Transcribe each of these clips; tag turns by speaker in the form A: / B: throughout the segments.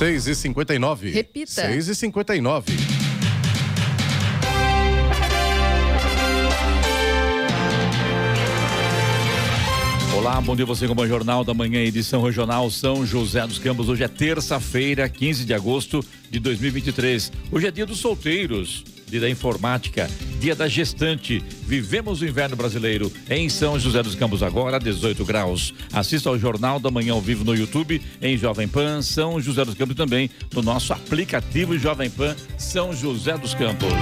A: 6 e 59
B: Repita.
A: 6 e 59
C: Olá, bom dia você com o Jornal da Manhã, edição regional São José dos Campos. Hoje é terça-feira, 15 de agosto de 2023. Hoje é dia dos solteiros, dia da informática, dia da gestante. Vivemos o inverno brasileiro em São José dos Campos agora, 18 graus. Assista ao Jornal da Manhã ao vivo no YouTube, em Jovem Pan, São José dos Campos também no nosso aplicativo Jovem Pan São José dos Campos.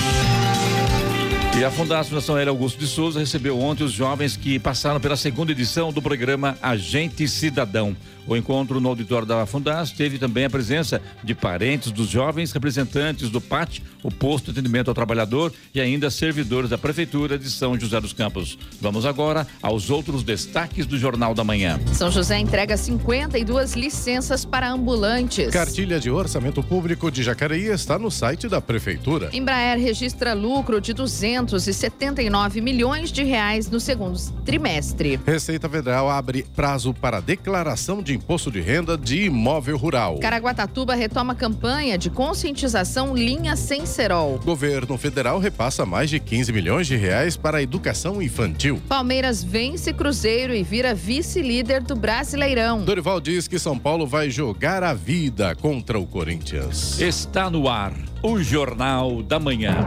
C: E a Fundação Nação Aérea Augusto de Souza recebeu ontem os jovens que passaram pela segunda edição do programa Agente Cidadão. O encontro no auditório da Fundas teve também a presença de parentes dos jovens, representantes do PAT, o Posto de Atendimento ao Trabalhador e ainda servidores da Prefeitura de São José dos Campos. Vamos agora aos outros destaques do Jornal da Manhã.
B: São José entrega 52 licenças para ambulantes.
A: Cartilha de Orçamento Público de Jacareí está no site da Prefeitura.
B: Embraer registra lucro de 279 milhões de reais no segundo trimestre.
A: Receita Federal abre prazo para declaração de imposto de renda de imóvel rural.
B: Caraguatatuba retoma campanha de conscientização linha sem cerol.
A: Governo federal repassa mais de 15 milhões de reais para a educação infantil.
B: Palmeiras vence Cruzeiro e vira vice-líder do Brasileirão.
A: Dorival diz que São Paulo vai jogar a vida contra o Corinthians.
C: Está no ar o Jornal da Manhã.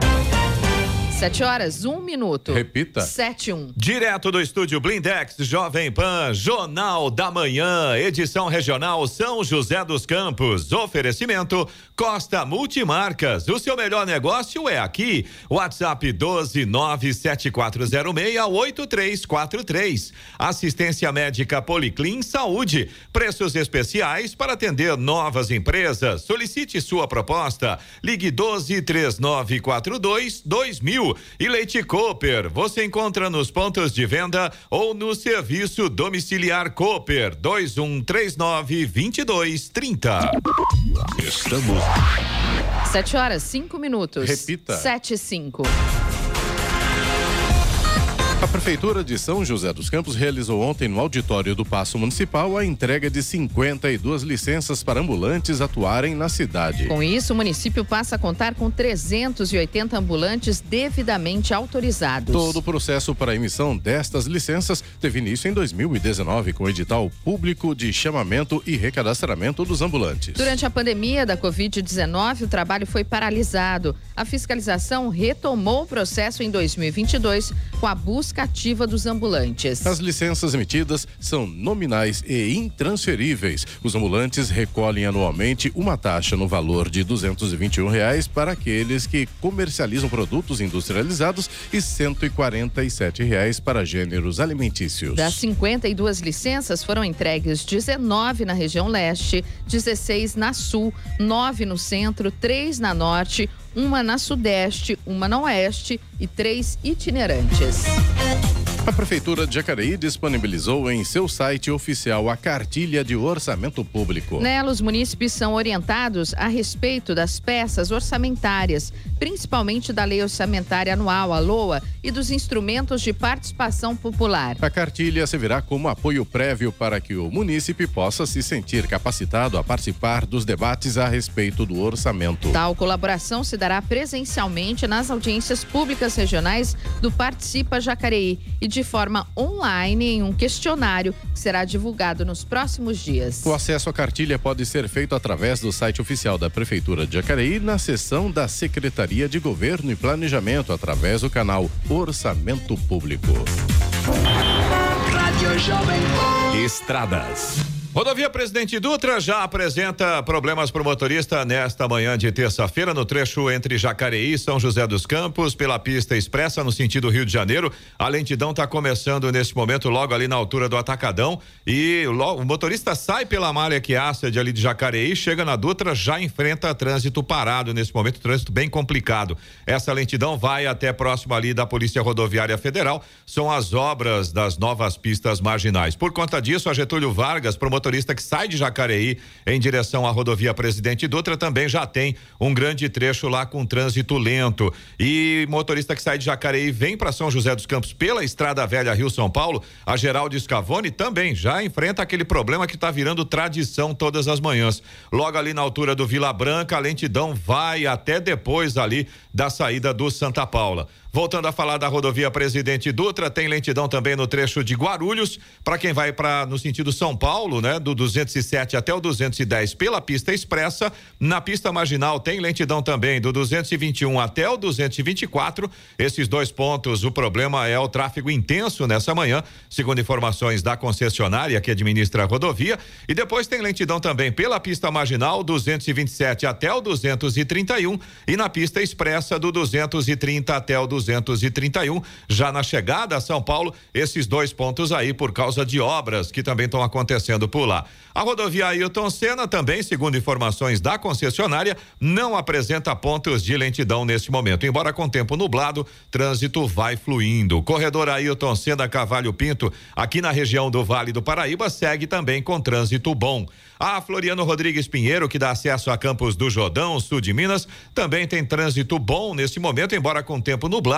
B: Sete horas, um minuto.
A: Repita.
B: Sete, um.
D: Direto do estúdio Blindex, Jovem Pan, Jornal da Manhã, edição regional São José dos Campos. Oferecimento Costa Multimarcas. O seu melhor negócio é aqui. WhatsApp 12974068343. Assistência médica Policlin Saúde. Preços especiais para atender novas empresas. Solicite sua proposta. Ligue 12 3942 2000. E Leite Cooper, você encontra nos pontos de venda ou no serviço domiciliar Cooper 2139 2230.
A: Estamos.
B: Sete horas, cinco minutos.
A: Repita.
B: Sete, cinco.
A: A Prefeitura de São José dos Campos realizou ontem no auditório do Paço Municipal a entrega de 52 licenças para ambulantes atuarem na cidade.
B: Com isso, o município passa a contar com 380 ambulantes devidamente autorizados.
A: Todo o processo para a emissão destas licenças teve início em 2019 com o edital público de chamamento e recadastramento dos ambulantes.
B: Durante a pandemia da Covid-19, o trabalho foi paralisado. A fiscalização retomou o processo em 2022 com a busca ativa dos ambulantes.
A: As licenças emitidas são nominais e intransferíveis. Os ambulantes recolhem anualmente uma taxa no valor de 221 reais para aqueles que comercializam produtos industrializados e 147 reais para gêneros alimentícios.
B: Das 52 licenças foram entregues 19 na região leste, 16 na sul, 9 no centro, 3 na norte, uma na sudeste, uma na oeste e três itinerantes.
A: A Prefeitura de Jacareí disponibilizou em seu site oficial a cartilha de orçamento público.
B: Nela, os munícipes são orientados a respeito das peças orçamentárias, principalmente da Lei Orçamentária Anual, a LOA, e dos instrumentos de participação popular.
A: A cartilha servirá como apoio prévio para que o munícipe possa se sentir capacitado a participar dos debates a respeito do orçamento.
B: Tal colaboração se dará presencialmente nas audiências públicas regionais do Participa Jacareí e de forma online em um questionário que será divulgado nos próximos dias.
A: O acesso à cartilha pode ser feito através do site oficial da Prefeitura de Jacareí na seção da Secretaria de Governo e Planejamento através do canal Orçamento Público.
E: Rádio Jovem Pan.
D: Estradas. Rodovia Presidente Dutra já apresenta problemas para o motorista nesta manhã de terça-feira no trecho entre Jacareí e São José dos Campos, pela pista expressa no sentido Rio de Janeiro. A lentidão está começando nesse momento logo ali na altura do Atacadão e o motorista sai pela malha que de ali de Jacareí, chega na Dutra, já enfrenta trânsito parado nesse momento, trânsito bem complicado. Essa lentidão vai até próximo ali da Polícia Rodoviária Federal. São as obras das novas pistas marginais. Por conta disso, a Getúlio Vargas, promotor motorista que sai de Jacareí em direção à rodovia Presidente Dutra também já tem um grande trecho lá com trânsito lento. E motorista que sai de Jacareí vem para São José dos Campos pela Estrada Velha Rio São Paulo, a Geraldo Scavone também já enfrenta aquele problema que está virando tradição todas as manhãs. Logo ali na altura do Vila Branca, a lentidão vai até depois ali da saída do Santa Paula. Voltando a falar da rodovia Presidente Dutra, tem lentidão também no trecho de Guarulhos, para quem vai para no sentido São Paulo, né, do 207 até o 210 pela pista expressa. Na pista marginal tem lentidão também do 221 até o 224. Esses dois pontos, o problema é o tráfego intenso nessa manhã, segundo informações da concessionária que administra a rodovia. E depois tem lentidão também pela pista marginal 227 até o 231 e na pista expressa do 230 até o 200 231. Já na chegada a São Paulo, esses dois pontos aí por causa de obras que também estão acontecendo por lá. A rodovia Ailton Senna também, segundo informações da concessionária, não apresenta pontos de lentidão neste momento. Embora com tempo nublado, trânsito vai fluindo. Corredor Ailton Senna Cavalho Pinto, aqui na região do Vale do Paraíba, segue também com trânsito bom. A Floriano Rodrigues Pinheiro, que dá acesso a Campos do Jordão, sul de Minas, também tem trânsito bom neste momento, embora com tempo nublado.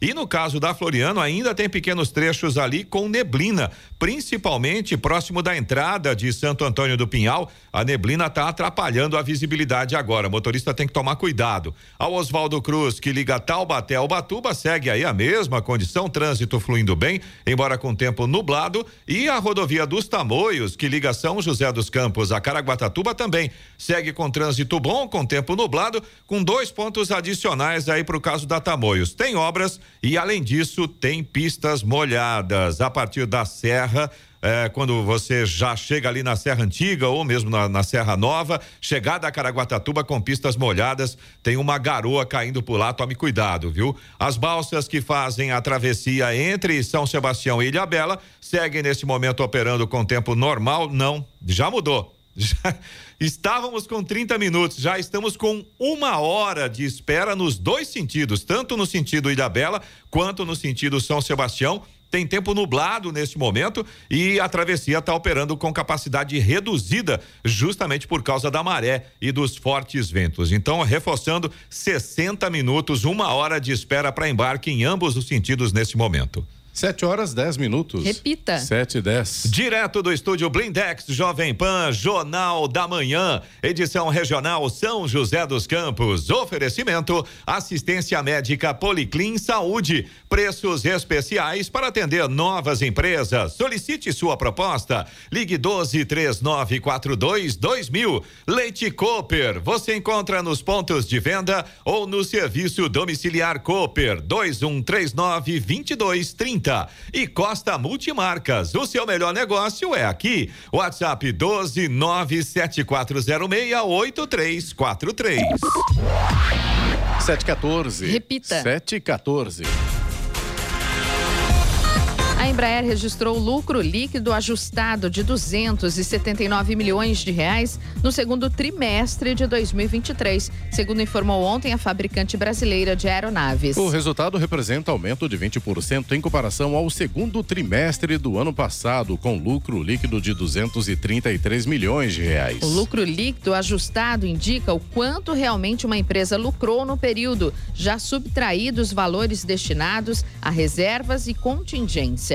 D: E no caso da Floriano, ainda tem pequenos trechos ali com neblina, principalmente próximo da entrada de Santo Antônio do Pinhal. A neblina está atrapalhando a visibilidade agora. O motorista tem que tomar cuidado. Ao Oswaldo Cruz, que liga Taubaté ao Batuba, segue aí a mesma condição, trânsito fluindo bem, embora com tempo nublado. E a rodovia dos Tamoios, que liga São José dos Campos a Caraguatatuba também segue com trânsito bom, com tempo nublado, com dois pontos adicionais aí para o caso da Tamoios. Tem obras e, além disso, tem pistas molhadas. A partir da Serra, é, quando você já chega ali na Serra Antiga ou mesmo na, na, Serra Nova, chegada a Caraguatatuba com pistas molhadas, tem uma garoa caindo por lá, tome cuidado, viu? As balsas que fazem a travessia entre São Sebastião e Ilha Bela seguem nesse momento operando com tempo normal? Não, já mudou. Já estávamos com 30 minutos, já estamos com uma hora de espera nos dois sentidos, tanto no sentido Ilhabela quanto no sentido São Sebastião. Tem tempo nublado neste momento e a travessia está operando com capacidade reduzida, justamente por causa da maré e dos fortes ventos. Então, reforçando 60 minutos, uma hora de espera para embarque em ambos os sentidos neste momento.
A: 7 horas 10 minutos.
B: Repita.
A: 7 e 10.
D: Direto do estúdio Blindex Jovem Pan, Jornal da Manhã, edição regional São José dos Campos. Oferecimento: assistência médica Policlin Saúde. Preços especiais para atender novas empresas. Solicite sua proposta. Ligue 12 3942 2000. Leite Cooper. Você encontra nos pontos de venda ou no serviço domiciliar Cooper 2139 2230. E Costa Multimarcas, o seu melhor negócio é aqui. WhatsApp 12 97406 8343.
A: 714.
B: Repita.
A: 714.
B: A Embraer registrou lucro líquido ajustado de 279 milhões de reais no segundo trimestre de 2023, segundo informou ontem a fabricante brasileira de aeronaves.
A: O resultado representa aumento de 20% em comparação ao segundo trimestre do ano passado, com lucro líquido de 233 milhões de reais.
B: O lucro líquido ajustado indica o quanto realmente uma empresa lucrou no período, já subtraídos valores destinados a reservas e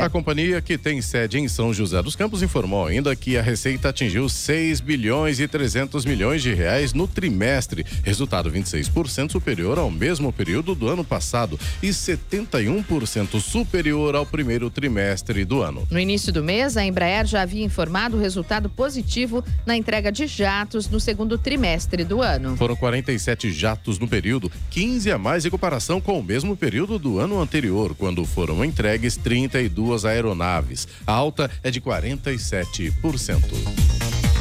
A: A companhia, que tem sede em São José dos Campos, informou ainda que a receita atingiu 6 bilhões e 300 milhões de reais no trimestre, resultado 26% superior ao mesmo período do ano passado e 71% superior ao primeiro trimestre do ano.
B: No início do mês, a Embraer já havia informado o resultado positivo na entrega de jatos no segundo trimestre do ano.
A: Foram 47 jatos no período, 15 a mais em comparação com o mesmo período do ano anterior, quando foram entregues 32 duas aeronaves. A alta é de 47%.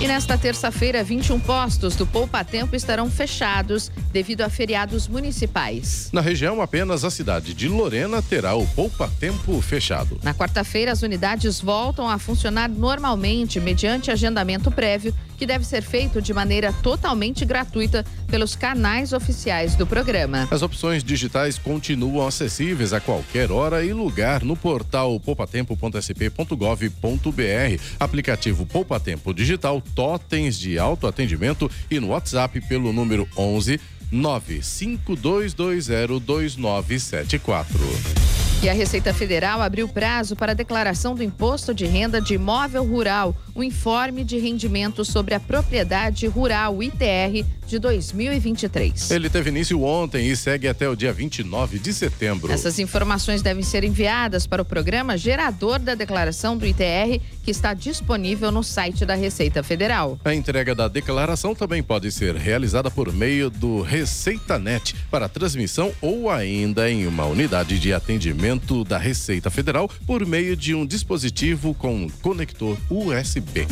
B: E nesta terça-feira, 21 postos do Poupa Tempo estarão fechados devido a feriados municipais.
A: Na região, apenas a cidade de Lorena terá o Poupa Tempo fechado.
B: Na quarta-feira, as unidades voltam a funcionar normalmente mediante agendamento prévio que deve ser feito de maneira totalmente gratuita pelos canais oficiais do programa.
A: As opções digitais continuam acessíveis a qualquer hora e lugar no portal poupatempo.sp.gov.br, aplicativo Poupa Tempo Digital, totens de autoatendimento e no WhatsApp pelo número 11 952202974.
B: E a Receita Federal abriu prazo para a declaração do Imposto de Renda de Imóvel Rural, o Informe de Rendimento sobre a Propriedade Rural, ITR, de 2023.
A: Ele teve início ontem e segue até o dia 29 de setembro.
B: Essas informações devem ser enviadas para o programa gerador da declaração do ITR, que está disponível no site da Receita Federal.
A: A entrega da declaração também pode ser realizada por meio do ReceitaNet para transmissão ou ainda em uma unidade de atendimento da Receita Federal por meio de um dispositivo com conector USB.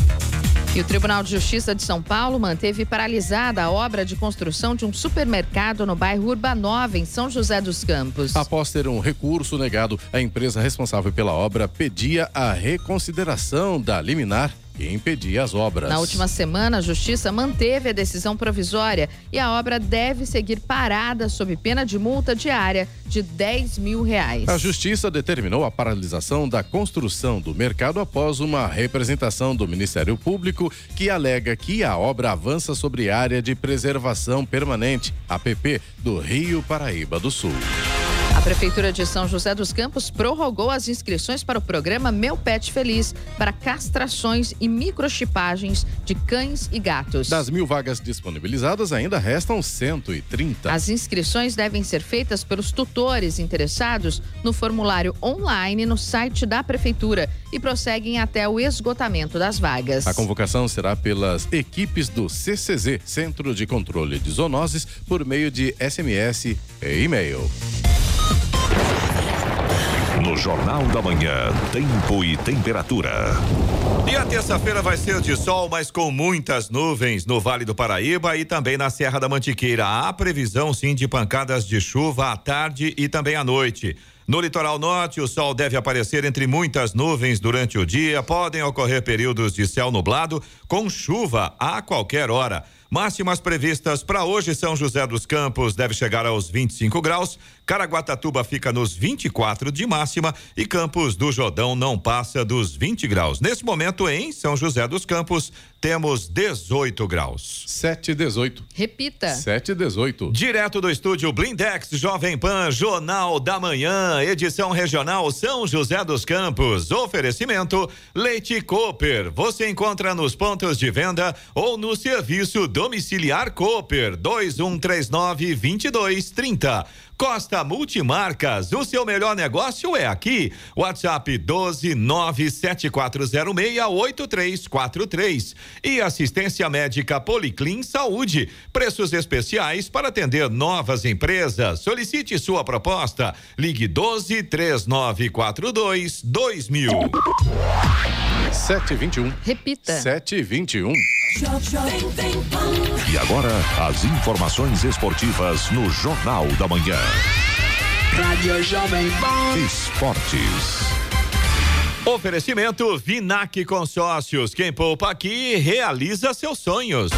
B: E o Tribunal de Justiça de São Paulo manteve paralisada a obra de construção de um supermercado no bairro Urbanova, em São José dos Campos.
A: Após ter um recurso negado, a empresa responsável pela obra pedia a reconsideração da liminar que impedia as obras.
B: Na última semana, a Justiça manteve a decisão provisória e a obra deve seguir parada sob pena de multa diária de 10 mil reais.
A: A Justiça determinou a paralisação da construção do mercado após uma representação do Ministério Público que alega que a obra avança sobre área de preservação permanente, APP, do Rio Paraíba do Sul.
B: A Prefeitura de São José dos Campos prorrogou as inscrições para o programa Meu Pet Feliz para castrações e microchipagens de cães e gatos.
A: Das mil vagas disponibilizadas, ainda restam 130.
B: As inscrições devem ser feitas pelos tutores interessados no formulário online no site da Prefeitura e prosseguem até o esgotamento das vagas.
A: A convocação será pelas equipes do CCZ, Centro de Controle de Zoonoses, por meio de SMS e e-mail.
E: No Jornal da Manhã, tempo e temperatura.
D: E a terça-feira vai ser de sol, mas com muitas nuvens no Vale do Paraíba e também na Serra da Mantiqueira. Há previsão sim de pancadas de chuva à tarde e também à noite. No litoral norte, o sol deve aparecer entre muitas nuvens durante o dia. Podem ocorrer períodos de céu nublado com chuva a qualquer hora. Máximas previstas para hoje, São José dos Campos deve chegar aos 25 graus, Caraguatatuba fica nos 24 de máxima e Campos do Jordão não passa dos 20 graus. Nesse momento, em São José dos Campos, temos 18 graus.
A: 7 e 18.
B: Repita.
A: 7 e 18.
D: Direto do estúdio Blindex Jovem Pan, Jornal da Manhã, edição regional São José dos Campos. Oferecimento Leite Cooper. Você encontra nos pontos de venda ou no serviço domiciliar Cooper 2139 2230. Costa Multimarcas, o seu melhor negócio é aqui. WhatsApp 12974068343 e assistência médica Policlin Saúde. Preços especiais para atender novas empresas. Solicite sua proposta. Ligue 12 3942 2000.
A: 7 e 21.
B: Repita.
A: 7 e 21.
E: E agora, as informações esportivas no Jornal da Manhã.
F: Rádio Jovem Pan.
E: Esportes.
D: Oferecimento Vinac Consórcios. Quem poupa aqui realiza seus sonhos.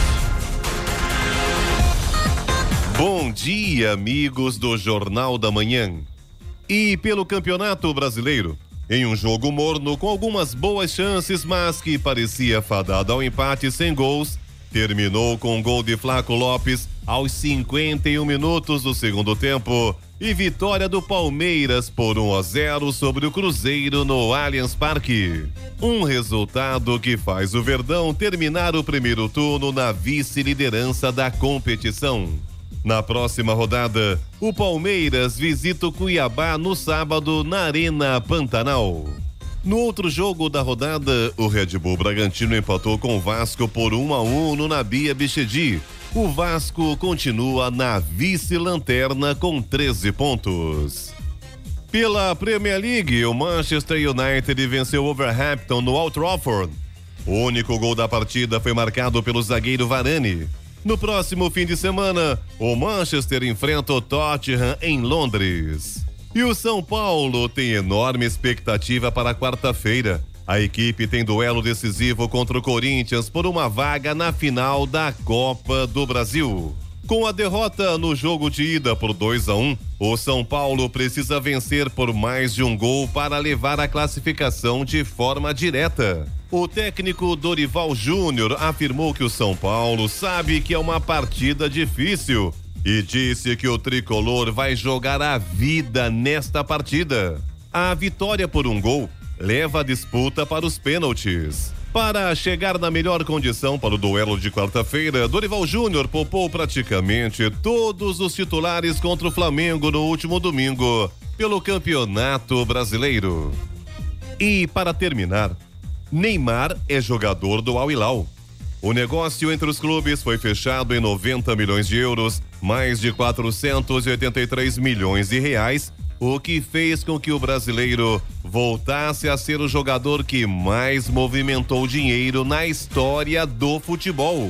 G: Bom dia, amigos do Jornal da Manhã. E pelo Campeonato Brasileiro, em um jogo morno com algumas boas chances, mas que parecia fadado ao empate sem gols, terminou com um gol de Flaco Lopes aos 51 minutos do segundo tempo e vitória do Palmeiras por 1 a 0 sobre o Cruzeiro no Allianz Parque. Um resultado que faz o Verdão terminar o primeiro turno na vice-liderança da competição. Na próxima rodada, o Palmeiras visita o Cuiabá no sábado na Arena Pantanal. No outro jogo da rodada, o Red Bull Bragantino empatou com o Vasco por 1 a 1 no Nabia Bichedi. O Vasco continua na vice-lanterna com 13 pontos. Pela Premier League, o Manchester United venceu o Overhampton no Old Trafford. O único gol da partida foi marcado pelo zagueiro Varane. No próximo fim de semana, o Manchester enfrenta o Tottenham em Londres. E o São Paulo tem enorme expectativa para quarta-feira. A equipe tem duelo decisivo contra o Corinthians por uma vaga na final da Copa do Brasil. Com a derrota no jogo de ida por 2 a 1, o São Paulo precisa vencer por mais de um gol para levar a classificação de forma direta. O técnico Dorival Júnior afirmou que o São Paulo sabe que é uma partida difícil e disse que o tricolor vai jogar a vida nesta partida. A vitória por um gol leva a disputa para os pênaltis. Para chegar na melhor condição para o duelo de quarta-feira, Dorival Júnior poupou praticamente todos os titulares contra o Flamengo no último domingo, pelo Campeonato Brasileiro. E para terminar, Neymar é jogador do Al Hilal. O negócio entre os clubes foi fechado em 90 milhões de euros, mais de 483 milhões de reais, o que fez com que o brasileiro voltasse a ser o jogador que mais movimentou dinheiro na história do futebol.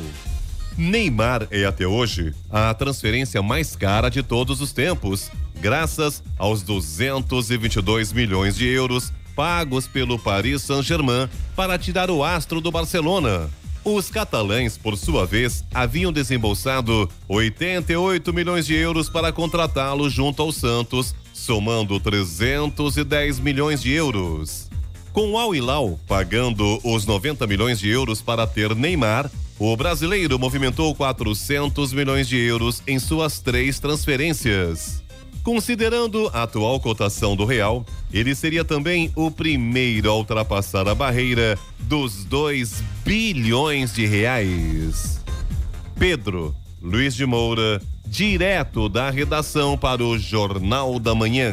G: Neymar é até hoje a transferência mais cara de todos os tempos, graças aos 222 milhões de euros pagos pelo Paris Saint-Germain para tirar o astro do Barcelona. Os catalães, por sua vez, haviam desembolsado 88 milhões de euros para contratá-lo junto ao Santos, somando 310 milhões de euros. Com Al Hilal pagando os 90 milhões de euros para ter Neymar, o brasileiro movimentou 400 milhões de euros em suas três transferências. Considerando a atual cotação do real, ele seria também o primeiro a ultrapassar a barreira dos 2 bilhões de reais. Pedro Luiz de Moura, direto da redação para o Jornal da Manhã.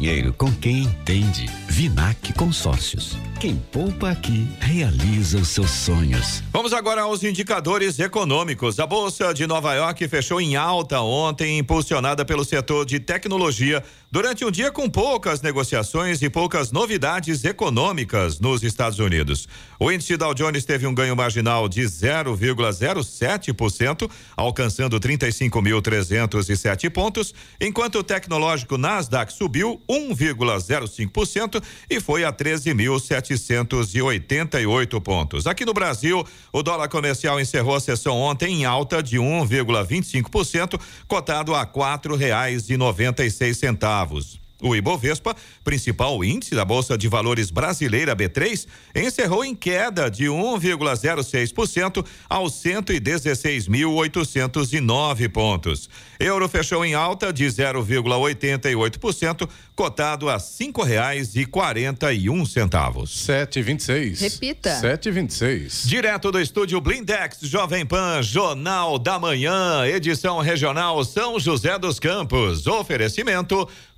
H: dinheiro com quem entende. Vinac Consórcios. Quem poupa aqui realiza os seus sonhos.
D: Vamos agora aos indicadores econômicos. A Bolsa de Nova York fechou em alta ontem, impulsionada pelo setor de tecnologia, durante um dia com poucas negociações e poucas novidades econômicas nos Estados Unidos. O índice Dow Jones teve um ganho marginal de 0,07%, alcançando 35.307 pontos, enquanto o tecnológico Nasdaq subiu 1,05% e foi a 13.788 pontos. Aqui no Brasil, o dólar comercial encerrou a sessão ontem em alta de 1,25%, cotado a R$ 4,96 centavos. O Ibovespa, principal índice da Bolsa de Valores brasileira B3, encerrou em queda de 1,06% aos 116.809 pontos. Euro fechou em alta de 0,88%, cotado a cinco reais e quarenta e um centavos.
A: Sete e vinte e seis.
B: Repita.
A: Sete e vinte e seis.
D: Direto do estúdio Blindex Jovem Pan, Jornal da Manhã, edição regional São José dos Campos. Oferecimento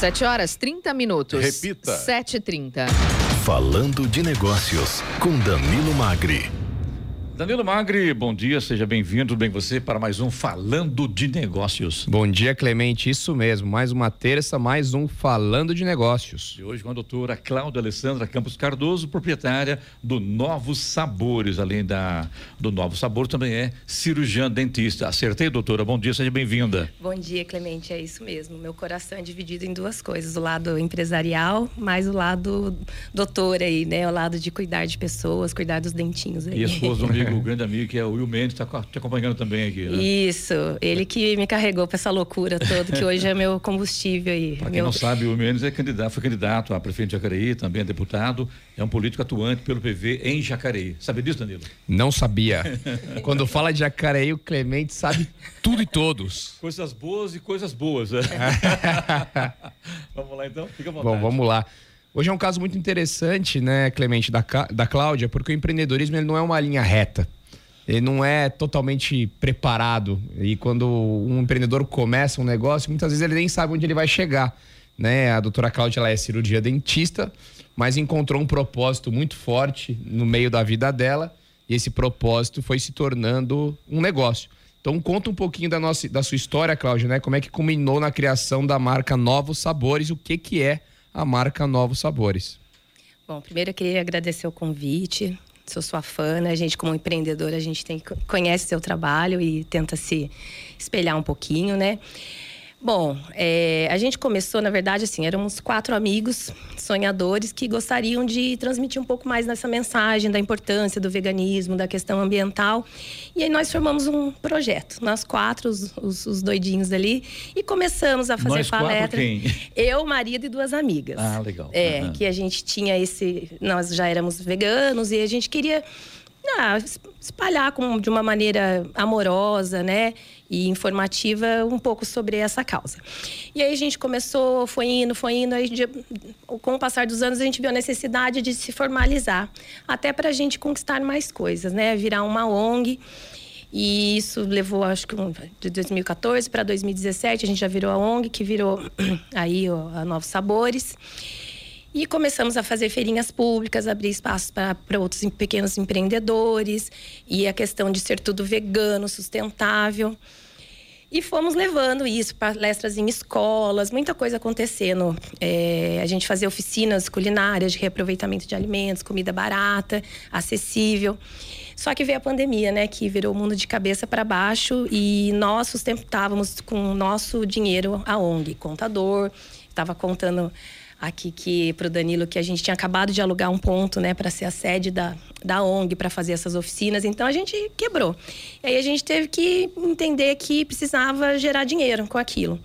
B: 7 horas 30 minutos.
A: Repita.
B: 7h30.
H: Falando de negócios com Danilo Magri.
C: Danilo Magri, bom dia, seja bem-vindo, tudo bem com você para mais um Falando de Negócios.
I: Bom dia, Clemente, isso mesmo, mais uma terça, mais um Falando de Negócios.
C: E hoje com a doutora Cláudia Alessandra Campos Cardoso, proprietária do Novos Sabores, além da do Novos Sabor também é cirurgiã dentista. Acertei, doutora? Bom dia, seja bem-vinda.
J: Bom dia, Clemente, é isso mesmo. Meu coração é dividido em duas coisas, o lado empresarial, mais o lado doutor aí, né? O lado de cuidar de pessoas, cuidar dos dentinhos aí.
C: E a esposa do amigo amigo, grande amigo, que é o Will Mendes, está te acompanhando também aqui. Né?
J: Isso, ele que me carregou para essa loucura toda, que hoje é meu combustível aí.
C: Para quem
J: meu...
C: não sabe, o Will Mendes é candidato, foi candidato a prefeito de Jacareí, também é deputado, é um político atuante pelo PV em Jacareí. Sabe disso, Danilo?
I: Não sabia. Quando fala de Jacareí, o Clemente sabe tudo e todos.
C: Coisas boas e coisas boas. Né? vamos lá então, fica à vontade.
I: Bom, vamos lá. Hoje é um caso muito interessante, né, Clemente, da, da Cláudia, porque o empreendedorismo ele não é uma linha reta. Ele não é totalmente preparado. E quando um empreendedor começa um negócio, muitas vezes ele nem sabe onde ele vai chegar. Né? A doutora Cláudia ela é cirurgia dentista, mas encontrou um propósito muito forte no meio da vida dela. E esse propósito foi se tornando um negócio. Então conta um pouquinho da, nossa, da sua história, Cláudia, né? Como é que culminou na criação da marca Novos Sabores, o que, que é a marca Novos Sabores.
J: Bom, primeiro eu queria agradecer o convite. Sou sua fã, né? A gente, como empreendedora, a gente tem, conhece seu trabalho e tenta se espelhar um pouquinho, né? Bom, é, a gente começou, na verdade, assim, éramos quatro amigos sonhadores que gostariam de transmitir um pouco mais nessa mensagem da importância do veganismo, da questão ambiental. E aí nós formamos um projeto, nós quatro, os, os, os doidinhos ali, e começamos a fazer
C: nós
J: palestra. Eu, marido e duas amigas.
C: Ah, legal.
J: É, uhum. que a gente tinha esse. Nós já éramos veganos e a gente queria ah, espalhar com, de uma maneira amorosa, né? E informativa um pouco sobre essa causa. E aí a gente começou, foi indo, foi indo, aí com o passar dos anos a gente viu a necessidade de se formalizar, até para a gente conquistar mais coisas, né? Virar uma ONG. E isso levou, acho que de 2014 para 2017, a gente já virou a ONG, que virou aí ó, a Novos Sabores. E começamos a fazer feirinhas públicas, abrir espaços para outros pequenos empreendedores, e a questão de ser tudo vegano, sustentável. E fomos levando isso, palestras em escolas, muita coisa acontecendo. É, a gente fazia oficinas culinárias de reaproveitamento de alimentos, comida barata, acessível. Só que veio a pandemia, né, que virou o mundo de cabeça para baixo e nós sustentávamos com o nosso dinheiro a ONG, contador, estava contando aqui que para o Danilo que a gente tinha acabado de alugar um ponto, né, para ser a sede da, da ONG para fazer essas oficinas. Então a gente quebrou. E aí a gente teve que entender que precisava gerar dinheiro com aquilo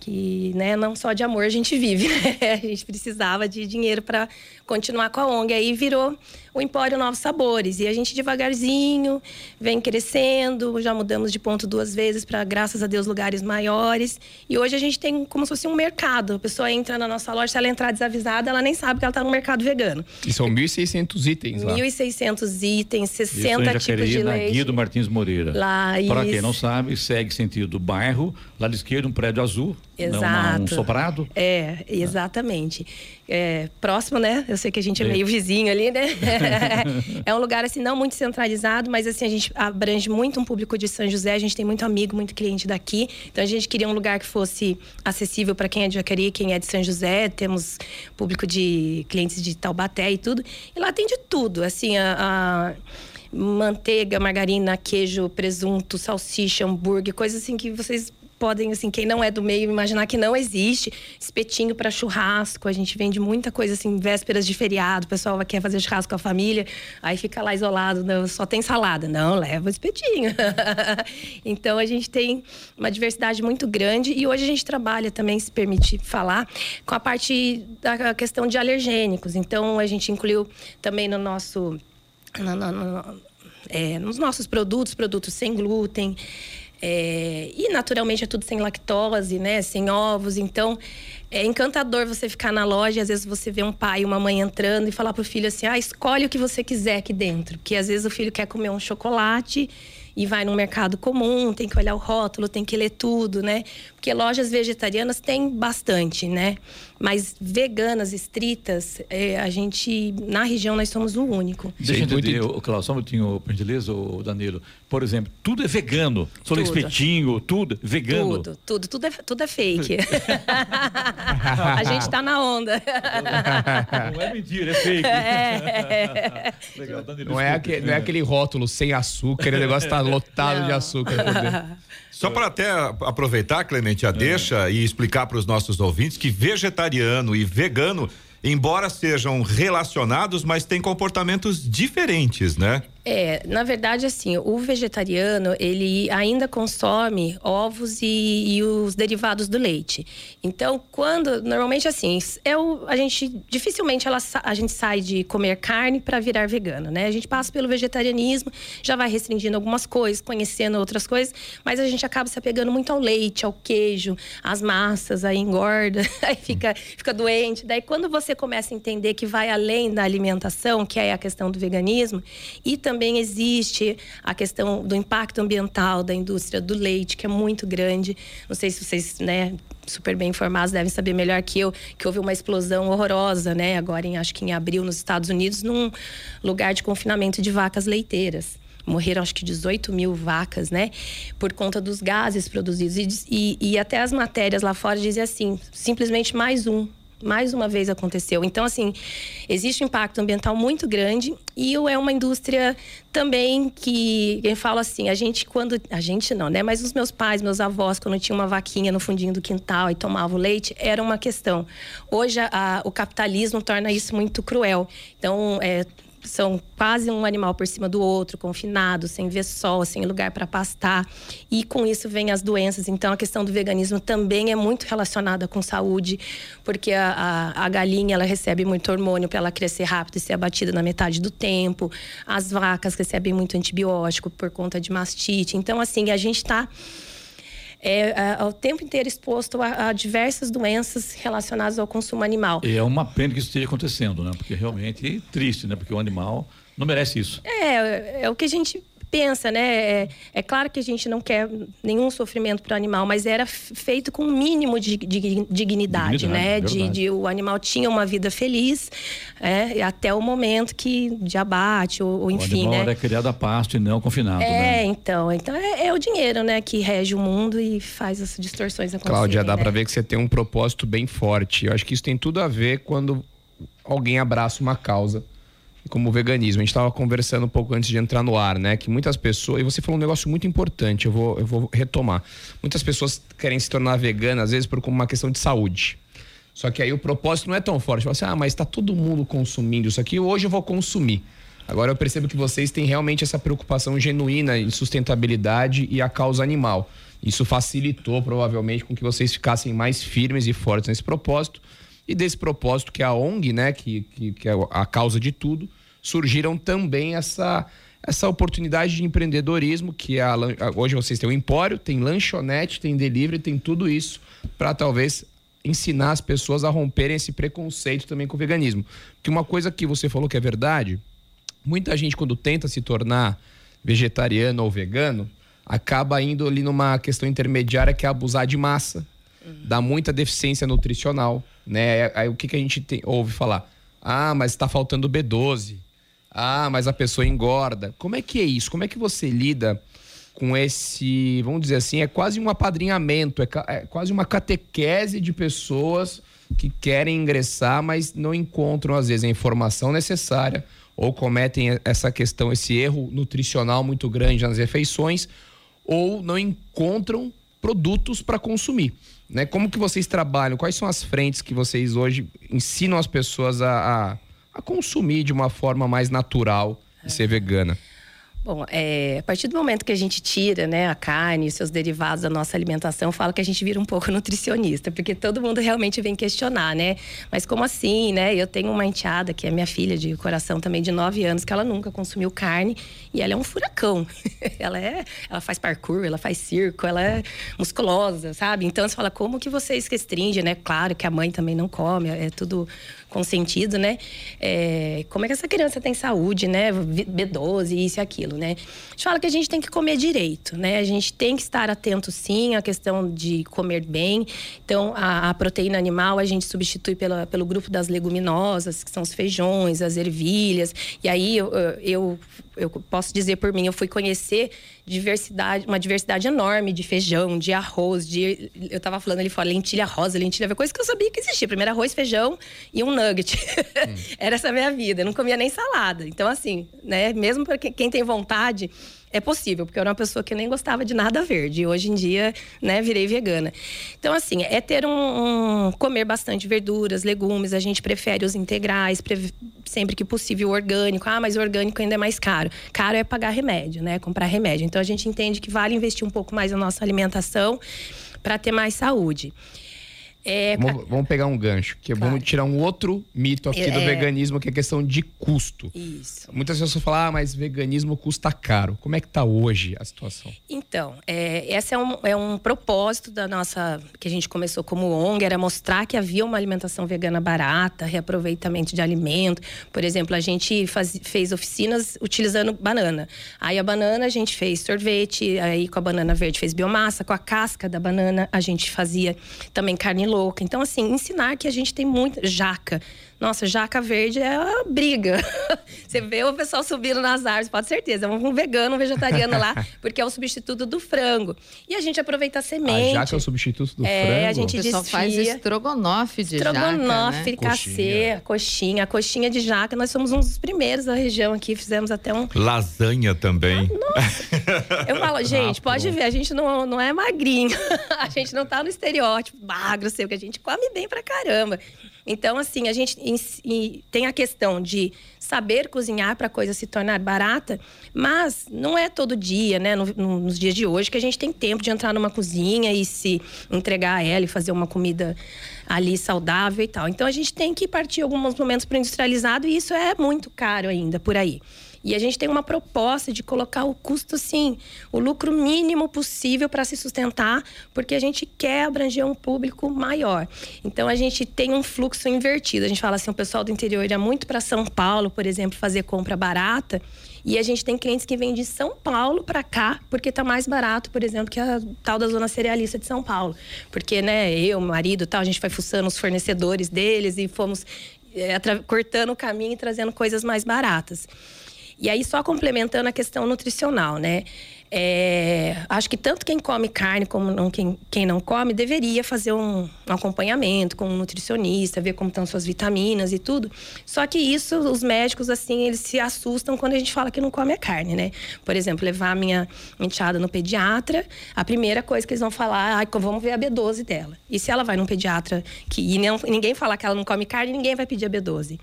J: que né, não só de amor a gente vive, né? a gente precisava de dinheiro para continuar com a ONG. Aí virou o Empório Novos Sabores. E a gente devagarzinho vem crescendo, já mudamos de ponto duas vezes para, graças a Deus, lugares maiores. E hoje a gente tem como se fosse um mercado. A pessoa entra na nossa loja, se ela entrar desavisada, ela nem sabe que ela está no mercado vegano.
I: E são 1.600 itens lá.
J: 1.600 itens, 60
C: isso
J: tipos de
C: na
J: leite.
C: Guia do Martins Moreira.
J: Lá,
C: Para quem não sabe, segue sentido do bairro, lado esquerdo, um prédio azul.
J: Exato.
C: um soprado.
J: É, exatamente. É, próximo, né? Eu sei que a gente é, é meio vizinho ali, né? é um lugar, assim, não muito centralizado, mas, assim, a gente abrange muito um público de São José. A gente tem muito amigo, muito cliente daqui. Então, a gente queria um lugar que fosse acessível para quem é de Jacareí, quem é de São José. Temos público de clientes de Taubaté e tudo. E lá tem de tudo, assim, a, a manteiga, margarina, queijo, presunto, salsicha, hambúrguer, coisas assim que vocês podem, assim, quem não é do meio, imaginar que não existe. Espetinho para churrasco, a gente vende muita coisa, assim, vésperas de feriado, o pessoal quer fazer churrasco com a família, aí fica lá isolado, não, só tem salada. Não, leva o espetinho. então, a gente tem uma diversidade muito grande e hoje a gente trabalha também, se permite falar, com a parte da questão de alergênicos. Então, a gente incluiu também no nosso... No, no, no, é, nos nossos produtos, produtos sem glúten, é, e naturalmente é tudo sem lactose, né? Sem ovos. Então é encantador você ficar na loja às vezes você vê um pai e uma mãe entrando e falar pro filho assim: ah, escolhe o que você quiser aqui dentro. Porque às vezes o filho quer comer um chocolate e vai no mercado comum, tem que olhar o rótulo, tem que ler tudo, né? Porque lojas vegetarianas tem bastante, né? Mas veganas, estritas, é, a gente, na região, nós somos o único.
C: Deixa eu entender, o Cláudio, só um minutinho, por gentileza, o Danilo. Por exemplo, tudo é vegano. Só espetinho, tudo vegano.
J: Tudo, tudo, tudo é, tudo é fake. a gente tá na onda.
C: Não é mentira, é fake. É.
I: Legal, Danilo. Não é, aquele, não é aquele rótulo sem açúcar, o negócio tá lotado não. de açúcar.
D: Só para até aproveitar, Clemente, a é. deixa e explicar para os nossos ouvintes que vegetariano e vegano embora sejam relacionados, mas têm comportamentos diferentes, né?
J: É, na verdade, assim, o vegetariano, ele ainda consome ovos e, e os derivados do leite. Então, quando, normalmente assim, é o, a gente, dificilmente ela, a gente sai de comer carne para virar vegano, né? A gente passa pelo vegetarianismo, já vai restringindo algumas coisas, conhecendo outras coisas, mas a gente acaba se apegando muito ao leite, ao queijo, às massas, aí engorda, aí fica, fica doente. Daí, quando você começa a entender que vai além da alimentação, que é a questão do veganismo, e também também existe a questão do impacto ambiental da indústria do leite, que é muito grande. Não sei se vocês, né, super bem informados devem saber melhor que eu que houve uma explosão horrorosa, né? Agora, em, acho que em abril, nos Estados Unidos, num lugar de confinamento de vacas leiteiras. Morreram acho que 18 mil vacas, né? Por conta dos gases produzidos. E, e, e até as matérias lá fora dizem assim: simplesmente mais um mais uma vez aconteceu. Então, assim, existe um impacto ambiental muito grande e é uma indústria também que, quem fala assim, a gente quando, a gente não, né? Mas os meus pais, meus avós, quando tinha uma vaquinha no fundinho do quintal e tomava o leite, era uma questão. Hoje, a, o capitalismo torna isso muito cruel. Então, é, são quase um animal por cima do outro, confinado, sem ver sol, sem lugar para pastar. E com isso vem as doenças. Então a questão do veganismo também é muito relacionada com saúde, porque a, a, a galinha ela recebe muito hormônio para ela crescer rápido e ser abatida na metade do tempo. As vacas recebem muito antibiótico por conta de mastite. Então, assim, a gente está é, é, o tempo inteiro exposto a, a, diversas doenças relacionadas ao consumo animal.
C: E é uma pena que isso esteja acontecendo, né? Porque realmente é triste, né? Porque o animal não merece isso.
J: É, é o que a gente pensa, né? É, é, claro que a gente não quer nenhum sofrimento para o animal, mas era feito com um mínimo de, de dignidade, dignidade, né? De, de, o animal tinha uma vida feliz é, até o momento que de abate ou, ou enfim,
C: o animal
J: né?
C: era criado a pasto e não confinado.
J: É,
C: né?
J: então, então é, é, o dinheiro, né, que rege o mundo e faz as distorções acontecerem.
I: Cláudia, dá
J: né?
I: para ver que você tem um propósito bem forte. Eu acho que isso tem tudo a ver quando alguém abraça uma causa como veganismo. A gente estava conversando um pouco antes de entrar no ar, né? Que muitas pessoas. E você falou um negócio muito importante, eu vou, eu vou retomar. Muitas pessoas querem se tornar veganas, às vezes, por uma questão de saúde. Só que aí o propósito não é tão forte. Você, assim, ah, mas está todo mundo consumindo isso aqui, hoje eu vou consumir. Agora eu percebo que vocês têm realmente essa preocupação genuína em sustentabilidade e a causa animal. Isso facilitou provavelmente com que vocês ficassem mais firmes e fortes nesse propósito. E desse propósito que é a ONG, né, que, que, que é a causa de tudo, surgiram também essa essa oportunidade de empreendedorismo que é a, hoje vocês têm o empório, tem lanchonete, tem delivery, tem tudo isso para talvez ensinar as pessoas a romperem esse preconceito também com o veganismo. Porque uma coisa que você falou que é verdade, muita gente quando tenta se tornar vegetariano ou vegano, acaba indo ali numa questão intermediária que é abusar de massa, uhum. dá muita deficiência nutricional, né? Aí o que, que a gente tem, ouve falar? Ah, mas está faltando B12 ah, mas a pessoa engorda. Como é que é isso? Como é que você lida com esse, vamos dizer assim, é quase um apadrinhamento, é, é quase uma catequese de pessoas que querem ingressar, mas não encontram, às vezes, a informação necessária ou cometem essa questão, esse erro nutricional muito grande nas refeições, ou não encontram produtos para consumir. Né? Como que vocês trabalham? Quais são as frentes que vocês hoje ensinam as pessoas a, a a consumir de uma forma mais natural e ser vegana?
J: Bom, é, a partir do momento que a gente tira né, a carne e seus derivados da nossa alimentação, fala que a gente vira um pouco nutricionista, porque todo mundo realmente vem questionar, né? Mas como assim, né? Eu tenho uma enteada, que é minha filha de coração também, de 9 anos, que ela nunca consumiu carne e ela é um furacão. ela é, ela faz parkour, ela faz circo, ela é musculosa, sabe? Então você fala, como que vocês restringem, né? Claro que a mãe também não come, é tudo consentido, né? É, como é que essa criança tem saúde, né? B12, isso e aquilo, né? A gente fala que a gente tem que comer direito, né? A gente tem que estar atento, sim, à questão de comer bem. Então, a, a proteína animal a gente substitui pela, pelo grupo das leguminosas, que são os feijões, as ervilhas. E aí, eu, eu, eu posso dizer por mim, eu fui conhecer diversidade, uma diversidade enorme de feijão, de arroz, de. Eu tava falando ali fora, lentilha rosa, lentilha coisa que eu sabia que existia. Primeiro arroz, feijão e um nugget. Hum. Era essa a minha vida. Eu não comia nem salada. Então, assim, né, mesmo para quem tem vontade, é possível, porque eu era uma pessoa que nem gostava de nada verde. E hoje em dia, né, virei vegana. Então, assim, é ter um, um comer bastante verduras, legumes. A gente prefere os integrais, sempre que possível orgânico. Ah, mas orgânico ainda é mais caro. Caro é pagar remédio, né? Comprar remédio. Então a gente entende que vale investir um pouco mais na nossa alimentação para ter mais saúde. É,
I: Vamos, vamos pegar um gancho, que vamos tirar um outro mito aqui do
J: É.
I: veganismo, que é a questão de custo.
J: Isso.
I: Muitas pessoas falam, ah, mas veganismo custa caro. Como é que tá hoje a situação?
J: Então, é, esse é um, é um propósito da nossa. que a gente começou como ONG, era mostrar que havia uma alimentação vegana barata, reaproveitamento de alimento. Por exemplo, a gente faz- fez oficinas utilizando banana. Aí a banana a gente fez sorvete, aí com a banana verde fez biomassa, com a casca da banana a gente fazia também carne louca. Então, assim, ensinar que a gente tem muita. jaca. Nossa, jaca verde é uma briga. Você vê o pessoal subindo nas árvores, pode ter certeza. É um vegano, um vegetariano lá, porque é o substituto do frango. E a gente aproveita a
I: A
J: semente.
I: jaca é o substituto do
J: É,
I: frango?
J: a gente
B: O pessoal faz estrogonofe de
J: Estrogonofe,
B: jaca, né?
J: fricassê, coxinha. A coxinha de jaca, nós somos um dos primeiros da região aqui. Fizemos até um.
D: Lasanha também.
J: Eu falo, gente, pode ver, a gente não, não é magrinho. a gente não tá no estereótipo magro, sei o que. A gente come bem pra caramba. Então, assim, a gente tem a questão de saber cozinhar para a coisa se tornar barata, mas não é todo dia, né? no- no- nos dias de hoje, que a gente tem tempo de entrar numa cozinha e se entregar a ela e fazer uma comida ali saudável e tal. Então, a gente tem que partir alguns momentos para o industrializado e isso é muito caro ainda por aí. E a gente tem uma proposta de colocar o custo, assim, o lucro mínimo possível para se sustentar, porque a gente quer abranger um público maior. Então a gente tem um fluxo invertido. A gente fala assim, o pessoal do interior ia muito para São Paulo, por exemplo, fazer compra barata. E a gente tem clientes que vêm de São Paulo para cá, porque tá mais barato, por exemplo, que a tal da zona cerealista de São Paulo. Porque, né, eu, meu marido, tal, a gente foi fuçando os fornecedores deles e fomos atra- cortando o caminho e trazendo coisas mais baratas. E aí, só complementando a questão nutricional, né? É, acho que tanto quem come carne como não, quem, quem não come deveria fazer um, um acompanhamento com um nutricionista, ver como estão suas vitaminas e tudo. Só que isso, os médicos, assim, eles se assustam quando a gente fala que não come a carne, né? Por exemplo, levar a minha enteada no pediatra, a primeira coisa que eles vão falar, ah, vamos ver a B12 dela. E se ela vai num pediatra que, e não- ninguém falar que ela não come carne, ninguém vai pedir a B12.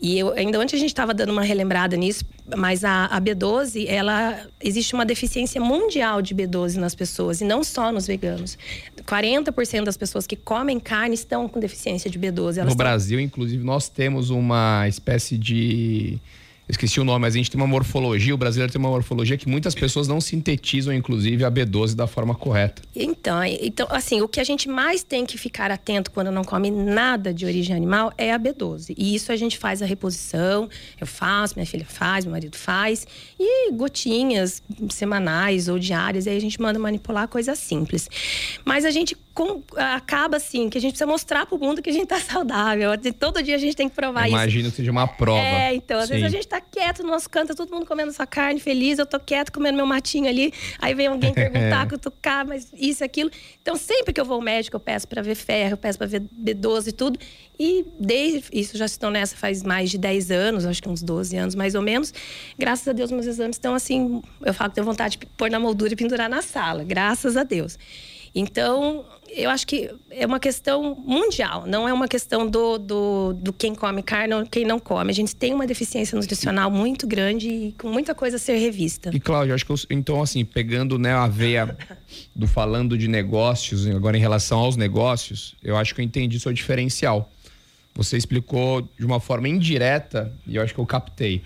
J: E eu, ainda ontem a gente estava dando uma relembrada nisso, mas a, a B12, ela existe uma deficiência mundial de B12 nas pessoas e não só nos veganos. 40% das pessoas que comem carne estão com deficiência de B12. Elas
I: No
J: estão-
I: Brasil, inclusive, nós temos uma espécie de. Esqueci o nome, mas a gente tem uma morfologia, o brasileiro tem uma morfologia que muitas pessoas não sintetizam, inclusive, a B12 da forma correta.
J: Então, então, assim, o que a gente mais tem que ficar atento quando não come nada de origem animal é a B12. E isso a gente faz a reposição, eu faço, minha filha faz, meu marido faz. E gotinhas semanais ou diárias, aí a gente manda manipular coisa simples. Mas a gente com- acaba assim, que a gente precisa mostrar pro mundo que a gente tá saudável. Todo dia a gente tem que provar isso.
I: Imagino que seja uma prova.
J: É, então, às vezes
I: Sim.
J: a gente tá quieto no nosso canto, tá todo mundo comendo sua carne, feliz, eu tô quieto comendo meu matinho ali. Aí vem alguém perguntar, cutucar, mas isso, aquilo. Então, sempre que eu vou ao médico, eu peço pra ver ferro, eu peço pra ver B12 e tudo. E desde isso já estou nessa faz mais de 10 anos, acho que uns 12 anos mais ou menos. Graças a Deus, meus exames estão assim, eu falo que tenho vontade de pôr na moldura e pendurar na sala, graças a Deus. Então, eu acho que é uma questão mundial, não é uma questão do, do, do quem come carne ou quem não come. A gente tem uma deficiência nutricional muito grande e com muita coisa a ser revista.
I: E, Cláudio, acho que eu- então, assim, pegando né, a veia do falando de negócios, agora em relação aos negócios, eu acho que eu entendi seu diferencial. Você explicou de uma forma indireta e eu acho que eu captei.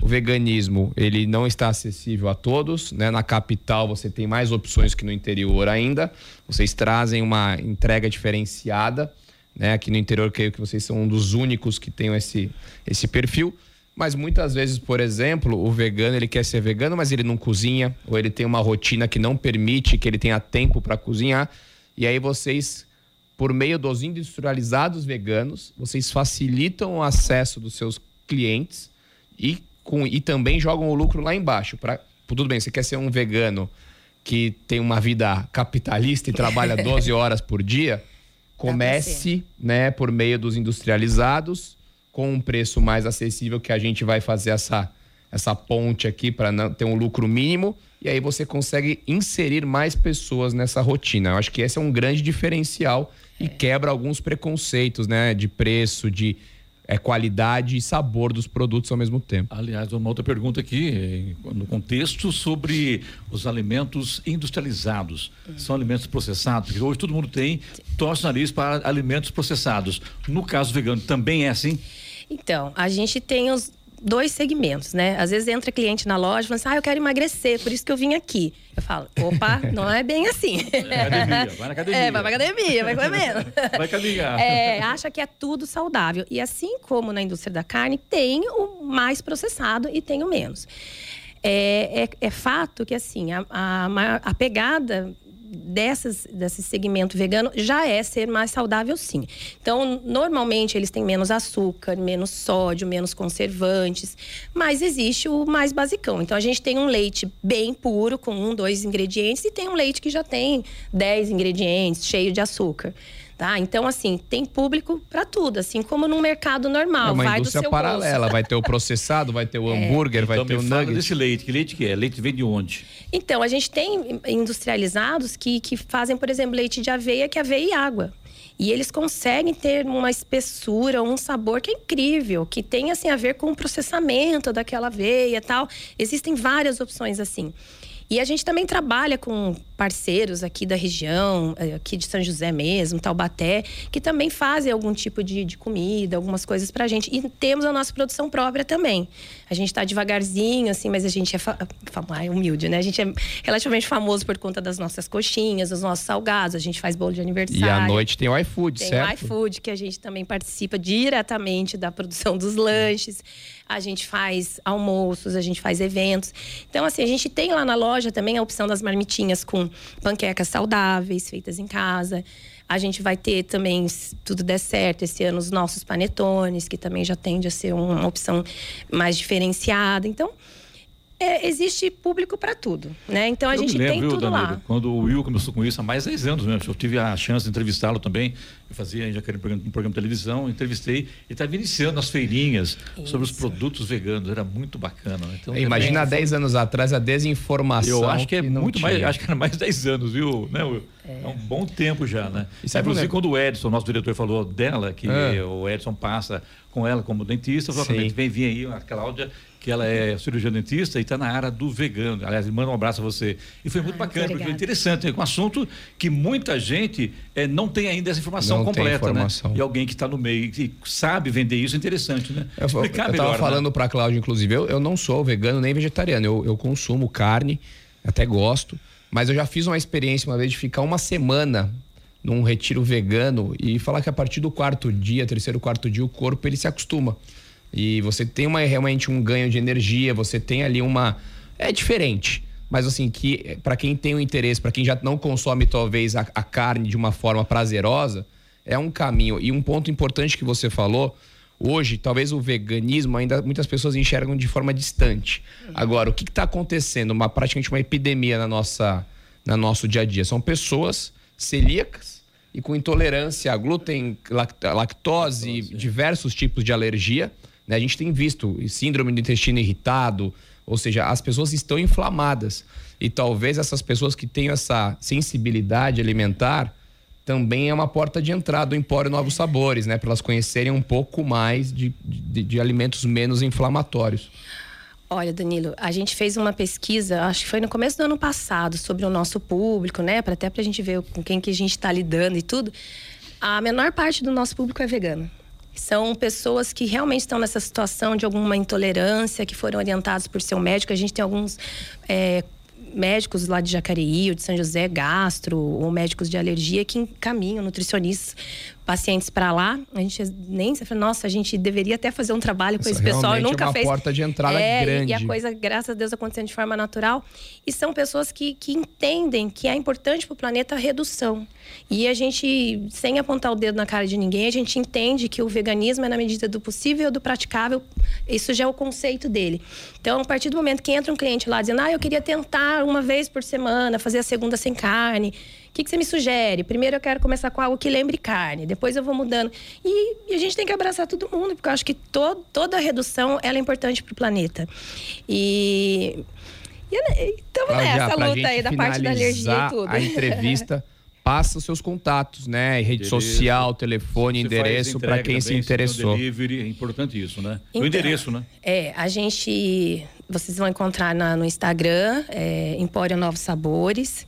I: O veganismo, ele não está acessível a todos, né? Na capital você tem mais opções que no interior ainda. Vocês trazem uma entrega diferenciada, né? Aqui no interior creio que vocês são um dos únicos que tem esse, esse perfil. Mas muitas vezes, por exemplo, o vegano ele quer ser vegano, mas ele não cozinha, ou ele tem uma rotina que não permite que ele tenha tempo para cozinhar. E aí vocês, por meio dos industrializados veganos, vocês facilitam o acesso dos seus clientes e, com, e também jogam o lucro lá embaixo. Pra, tudo bem, você quer ser um vegano que tem uma vida capitalista e trabalha 12 horas por dia, comece né, por meio dos industrializados com um preço mais acessível que a gente vai fazer essa, essa ponte aqui para ter um lucro mínimo e aí você consegue inserir mais pessoas nessa rotina. Eu acho que esse é um grande diferencial e quebra alguns preconceitos, né, de preço, de é, qualidade e sabor dos produtos ao mesmo tempo.
C: Aliás, uma outra pergunta aqui, eh, no contexto sobre os alimentos industrializados. São alimentos processados? Porque hoje todo mundo tem, torce o nariz para alimentos processados. No caso vegano, também é assim?
J: Então, a gente tem os dois segmentos, né? Às vezes entra cliente na loja e fala assim, ah, eu quero emagrecer, por isso que eu vim aqui. Eu falo, opa, não é bem assim.
C: Academia, vai na academia.
J: É, vai pra academia, vai comendo.
C: Vai caminhar.
J: É, acha que é tudo saudável. E assim como na indústria da carne, tem o mais processado e tem o menos. É, é, é fato que, assim, a, a, a pegada dessas, desse segmento vegano já é ser mais saudável, sim. Então, normalmente, eles têm menos açúcar, menos sódio, menos conservantes, mas existe o mais basicão. Então, a gente tem um leite bem puro, com um, dois ingredientes, e tem um leite que já tem 10 ingredientes, cheio de açúcar. Tá? Então, assim, tem público para tudo, assim como num mercado normal.
I: é uma
J: vai do
I: indústria
J: seu
I: paralela.
J: bolso.
I: Vai ter o processado, vai ter o hambúrguer, vai
C: Então
I: ter
C: me
I: o
C: fala
I: nugget.
C: desse leite. Que leite que é? Leite vem de onde?
J: Então, a gente tem industrializados que, que fazem, por exemplo, leite de aveia, que é aveia e água. E eles conseguem ter uma espessura, um sabor que é incrível, que tem assim a ver com o processamento daquela aveia e tal. Existem várias opções assim. E a gente também trabalha com parceiros aqui da região, eh, aqui de São José mesmo, Taubaté, que também fazem algum tipo de, de comida, algumas coisas pra gente. E temos a nossa produção própria também. A gente tá devagarzinho, assim, mas a gente é, fa ai, humilde, né? A gente é relativamente famoso por conta das nossas coxinhas, dos nossos salgados, a gente faz bolo de aniversário.
I: E à noite tem o iFood,
J: Tem
I: certo?
J: o iFood, que a gente também participa diretamente da produção dos lanches. A gente faz almoços, a gente faz eventos. Então, assim, a gente tem lá na loja também a opção das marmitinhas com panquecas saudáveis, feitas em casa. A gente vai ter também, se tudo der certo, esse ano os nossos panetones, que também já tende a ser uma opção mais diferenciada. Então, é, existe público para tudo, né? Então a
C: Eu
J: gente
C: lembro,
J: tem
C: viu,
J: tudo
C: Danilo,
J: lá.
C: Quando o Will começou com isso há mais de 10 anos mesmo. Eu tive a chance de entrevistá-lo também. Eu fazia já um programa, um programa de televisão, entrevistei. Ele estava iniciando as feirinhas sobre os produtos veganos. Era muito bacana. né? Então,
I: Imagina há
C: também-
I: 10 anos atrás a desinformação.
C: Eu acho que é
I: não
C: muito mais,
I: tinha.
C: acho que era mais de 10 anos, viu? Né, Will? É. um bom tempo já, né?
I: E sabe
C: Inclusive,
I: um
C: quando o Edson, nosso diretor, falou dela, que
I: É.
C: o Edson passa com ela como dentista, falou vem vir aí a Cláudia, que ela é cirurgiã dentista e está na área do vegano. Aliás, manda um abraço a você. E foi muito
J: Ai,
C: bacana, porque é
J: obrigada.
C: interessante, é um assunto que muita gente eh, não tem ainda essa informação
I: Não tem
C: completa,
I: informação.
C: né? E alguém que está no meio e sabe vender isso é interessante, né?
I: Eu, eu
C: Explicar
I: tava
C: melhor, né?
I: falando pra Cláudia, inclusive, eu, eu não sou vegano nem vegetariano. Eu, eu consumo carne, até gosto. Mas eu já fiz uma experiência uma vez de ficar uma semana num retiro vegano e falar que a partir do quarto dia, terceiro, quarto dia, o corpo ele se acostuma. E você tem uma, realmente um ganho de energia, você tem ali uma. É diferente. Mas assim, que para quem tem o interesse, para quem já não consome talvez a, a carne de uma forma prazerosa, é um caminho. E um ponto importante que você falou, hoje, talvez o veganismo ainda muitas pessoas enxergam de forma distante. Agora, o que está acontecendo? Uma, praticamente uma epidemia na nossa, na nosso dia a dia. São pessoas celíacas e com intolerância a glúten, lact- lactose, diversos tipos de alergia. Né? A gente tem visto síndrome do intestino irritado, ou seja, as pessoas estão inflamadas. E talvez essas pessoas que têm essa sensibilidade alimentar também é uma porta de entrada do Empório Novos Sabores, né? Para elas conhecerem um pouco mais de, de, de alimentos menos inflamatórios.
J: Olha, Danilo, a gente fez uma pesquisa, acho que foi no começo do ano passado, sobre o nosso público, né? Até para a gente ver com quem que a gente está lidando e tudo. A menor parte do nosso público é vegano. São pessoas que realmente estão nessa situação de alguma intolerância, que foram orientados por seu médico. A gente tem alguns é, médicos lá de Jacareí ou de São José, gastro, ou médicos de alergia que encaminham nutricionistas, pacientes para lá. A gente nem fala, nossa, a gente deveria até fazer um trabalho com esse pessoal.
I: Realmente é
J: nunca
I: uma
J: fez.
I: porta de entrada
J: é, e-
I: grande.
J: E a coisa, graças a Deus, acontecendo de forma natural. E são pessoas que, que entendem que é importante para o planeta a redução. E a gente, sem apontar o dedo na cara de ninguém, a gente entende que o veganismo é na medida do possível, do praticável. Isso já é o conceito dele. Então, a partir do momento que entra um cliente lá dizendo, ah, eu queria tentar uma vez por semana, fazer a segunda sem carne. O que, que você me sugere? Primeiro eu quero começar com algo que lembre carne, depois eu vou mudando. E, e a gente tem que abraçar todo mundo, porque eu acho que to, toda redução ela é importante para o planeta. E. Estamos
I: Cláudia,
J: nessa luta aí da parte da alergia e tudo.
I: A entrevista, passa os seus contatos, né? Rede
C: Endereço.
I: social, telefone, endereço para quem se
C: também, o
I: interessou.
C: Delivery, é importante isso, né? o
J: Então,
C: endereço, né?
J: É, a gente. Vocês vão encontrar na- no Instagram, é, Empório Novos Sabores.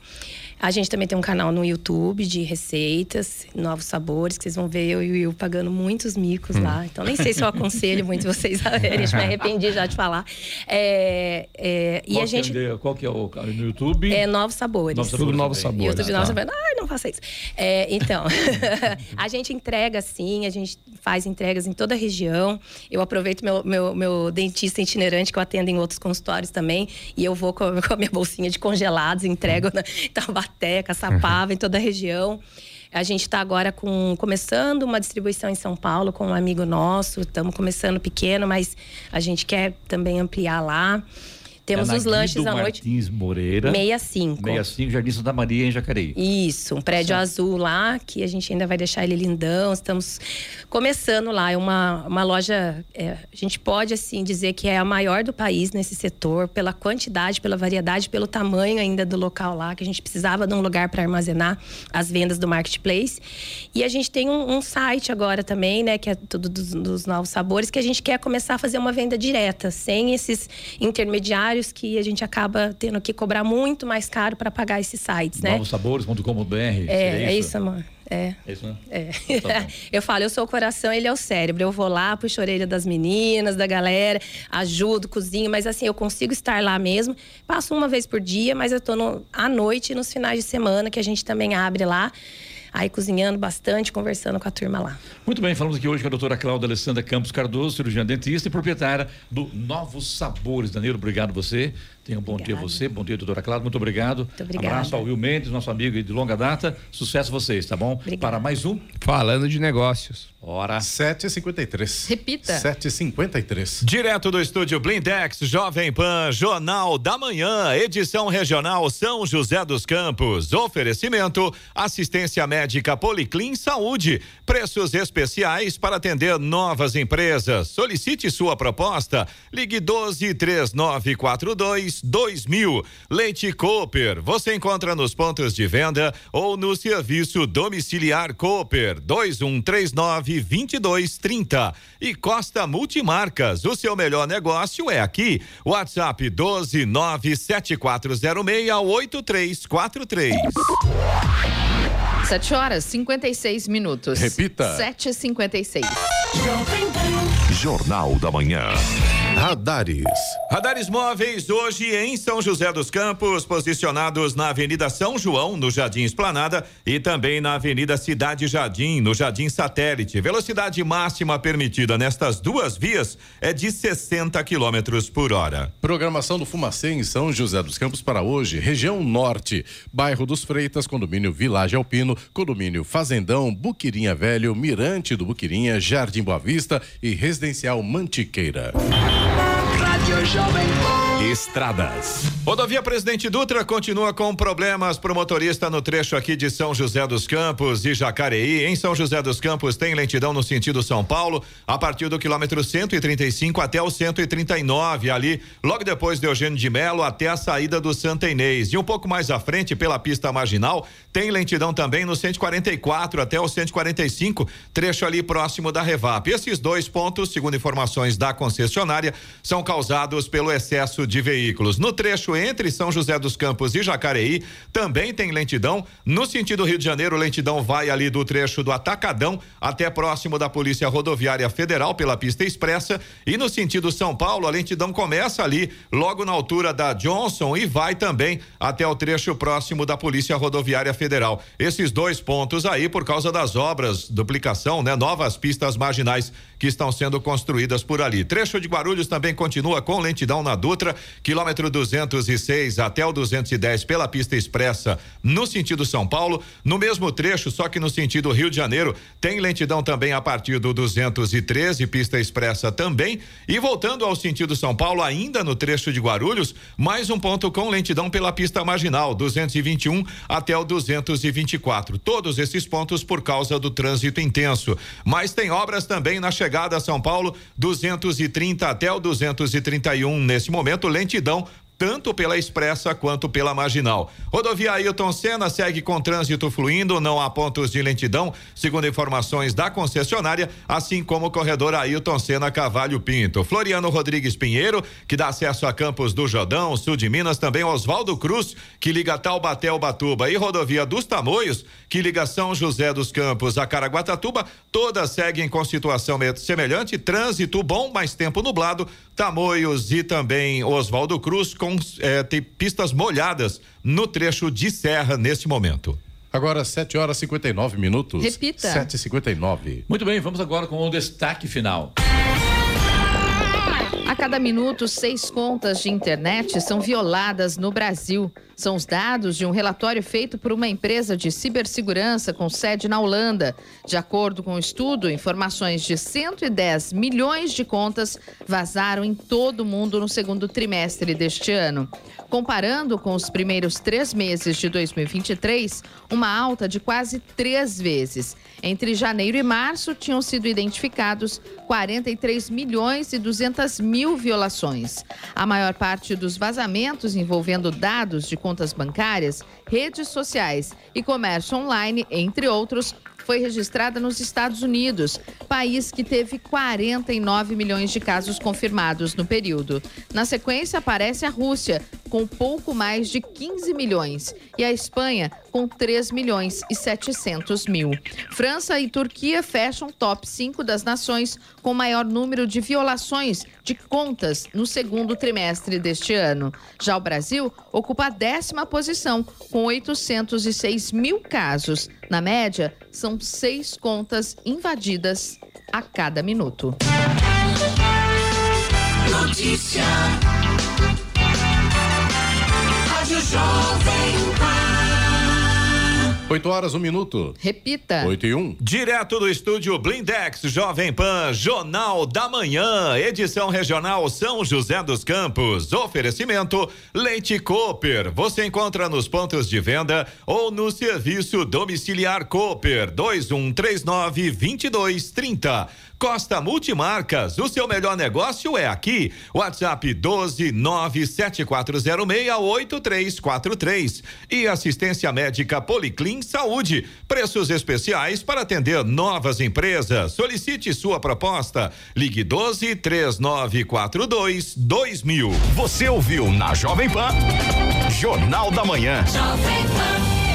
J: A gente também tem um canal no YouTube de receitas, novos sabores, que vocês vão ver eu e o Will pagando muitos micos
C: Hum.
J: lá. Então, nem sei se eu aconselho muito vocês a verem, me arrependi já de falar. É, é, e
C: qual,
J: a
C: que é
J: gente.
C: qual que é o no YouTube?
J: É Novos Sabores.
C: Novos Sabores Tudo Novos. Sabores,
J: YouTube
C: tá.
J: Novos Sabores. Ai, não faça isso. É, então, a gente entrega sim, a gente faz entregas em toda a região. Eu aproveito meu, meu, meu dentista itinerante, que eu atendo em outros consultórios também, e eu vou com, com a minha bolsinha de congelados, entrego na Taubaté, Caçapava, em toda a região. A gente está agora com, começando uma distribuição em São Paulo com um amigo nosso. Estamos começando pequeno, mas a gente quer também ampliar lá. Temos
C: é
J: os lanches à noite.
C: Martins Moreira.
J: 65.
C: 65, Jardim Santa Maria, em Jacareí.
J: Isso, um prédio azul lá, que a gente ainda vai deixar ele lindão. Estamos começando lá. É uma, uma loja, é, a gente pode assim dizer que é a maior do país nesse setor, pela quantidade, pela variedade, pelo tamanho ainda do local lá, que a gente precisava de um lugar para armazenar as vendas do marketplace. E a gente tem um, um site agora também, né, que é tudo dos, dos novos sabores, que a gente quer começar a fazer uma venda direta, sem esses intermediários que a gente acaba tendo que cobrar muito mais caro para pagar esses sites, né?
C: Novosabores.com.br.
J: É, é isso, amor. É.
C: É isso, né?
J: É.
C: Tá bom.
J: eu falo, eu sou o coração, ele é o cérebro. Eu vou lá, puxo a orelha das meninas, da galera, ajudo, cozinho, mas assim, eu consigo estar lá mesmo. Passo uma vez por dia, mas eu tô no, à noite e nos finais de semana, que a gente também abre lá. Aí cozinhando bastante, conversando com a turma lá.
C: Muito bem, falamos aqui hoje com a doutora Cláudia Alessandra Campos Cardoso, cirurgiã dentista e proprietária do Novos Sabores. Danilo, obrigado você. Tenha um bom dia a você. Bom dia, doutora Cláudia. Muito obrigado. Muito
J: obrigada.
C: Abraço ao Will Mendes, nosso amigo de longa data. Sucesso a vocês, tá bom? Para mais um.
I: Falando de negócios.
C: Hora.
A: 7h53.
B: Repita.
A: 7h53.
D: Direto do estúdio Blindex, Jovem Pan, Jornal da Manhã, edição regional São José dos Campos. Oferecimento: assistência médica Policlin Saúde. Preços especiais para atender novas empresas. Solicite sua proposta. Ligue 12 3942 2000. Leite Cooper. Você encontra nos pontos de venda ou no serviço domiciliar Cooper 2139 2230. E Costa Multimarcas. O seu melhor negócio é aqui. WhatsApp 12 97406 8343.
B: 7 horas 56 minutos.
A: Repita.
B: 7h56.
E: Jornal da Manhã.
A: Radares.
D: Radares móveis hoje em São José dos Campos, posicionados na Avenida São João, no Jardim Esplanada, e também na Avenida Cidade Jardim, no Jardim Satélite. Velocidade máxima permitida nestas duas vias é de 60 quilômetros por hora.
A: Programação do Fumacê em São José dos Campos para hoje, região norte, bairro dos Freitas, condomínio Vilagem Alpino, condomínio Fazendão, Buquirinha Velho, Mirante do Buquirinha, Jardim Boa Vista e Residencial Mantiqueira.
F: Rádio Jovem.
E: Estradas.
D: Rodovia Presidente Dutra continua com problemas para o motorista no trecho aqui de São José dos Campos e Jacareí. Em São José dos Campos tem lentidão no sentido São Paulo, a partir do quilômetro 135 até o 139, ali, logo depois de Eugênio de Melo até a saída do Santa Inês. E um pouco mais à frente, pela pista marginal, tem lentidão também no 144 até o 145, trecho ali próximo da Revap. Esses dois pontos, segundo informações da concessionária, são causados pelo excesso de veículos. No trecho entre São José dos Campos e Jacareí, também tem lentidão. No sentido Rio de Janeiro, lentidão vai ali do trecho do Atacadão até próximo da Polícia Rodoviária Federal pela pista expressa. E no sentido São Paulo, a lentidão começa ali, logo na altura da Johnson e vai também até o trecho próximo da Polícia Rodoviária Federal. Esses dois pontos aí, por causa das obras, duplicação, né? Novas pistas marginais que estão sendo construídas por ali. Trecho de Guarulhos também continua com lentidão na Dutra, quilômetro 206 até o 210 pela pista expressa no sentido São Paulo. No mesmo trecho, só que no sentido Rio de Janeiro, tem lentidão também a partir do 213, pista expressa também. E voltando ao sentido São Paulo, ainda no trecho de Guarulhos, mais um ponto com lentidão pela pista marginal, 221 até o 224. Todos esses pontos por causa do trânsito intenso. Mas tem obras também na chegada a São Paulo, 230 até o 231 nesse momento, lentidão tanto pela expressa quanto pela marginal. Rodovia Ailton Senna segue com trânsito fluindo, não há pontos de lentidão, segundo informações da concessionária, assim como o corredor Ailton Senna Cavalho Pinto. Floriano Rodrigues Pinheiro, que dá acesso a Campos do Jordão, sul de Minas, também Oswaldo Cruz, que liga Taubaté ao Batuba, e rodovia dos Tamoios, que liga São José dos Campos a Caraguatatuba, todas seguem com situação semelhante, trânsito bom, mais tempo nublado, Tamoios e também Oswaldo Cruz com eh, tem pistas molhadas no trecho de serra neste momento.
A: Agora, 7 horas e 59 minutos.
B: Repita.
A: 7 e 59
C: Muito bem, vamos agora com o destaque final.
B: A cada minuto, seis contas de internet são violadas no Brasil. São os dados de um relatório feito por uma empresa de cibersegurança com sede na Holanda. De acordo com o estudo, informações de 110 milhões de contas vazaram em todo o mundo no segundo trimestre deste ano. Comparando com os primeiros três meses de 2023, uma alta de quase três vezes. Entre janeiro e março, tinham sido identificados 43 milhões e 200 mil violações. A maior parte dos vazamentos envolvendo dados de contas bancárias, redes sociais e comércio online, entre outros, foi registrada nos Estados Unidos, país que teve 49 milhões de casos confirmados no período. Na sequência, aparece a Rússia, com pouco mais de 15 milhões, e a Espanha, com 3 milhões e 700 mil. França e Turquia fecham top 5 das nações com maior número de violações de contas no segundo trimestre deste ano. Já o Brasil ocupa a décima posição, com 806 mil casos. Na média, são seis contas invadidas a cada minuto.
F: Notícia. Jovem Pan.
A: 8 horas, um minuto.
B: Repita.
A: 8 e 1.
D: Direto do estúdio Blindex Jovem Pan, Jornal da Manhã, edição regional São José dos Campos. Oferecimento Leite Cooper. Você encontra nos pontos de venda ou no serviço domiciliar Cooper 2139 2230. Costa Multimarcas, o seu melhor negócio é aqui. WhatsApp 12 97406 8343. E assistência médica Policlin Saúde. Preços especiais para atender novas empresas. Solicite sua proposta. Ligue 12 3942 2000.
K: Você ouviu na Jovem Pan Jornal da Manhã.
F: Jovem Pan.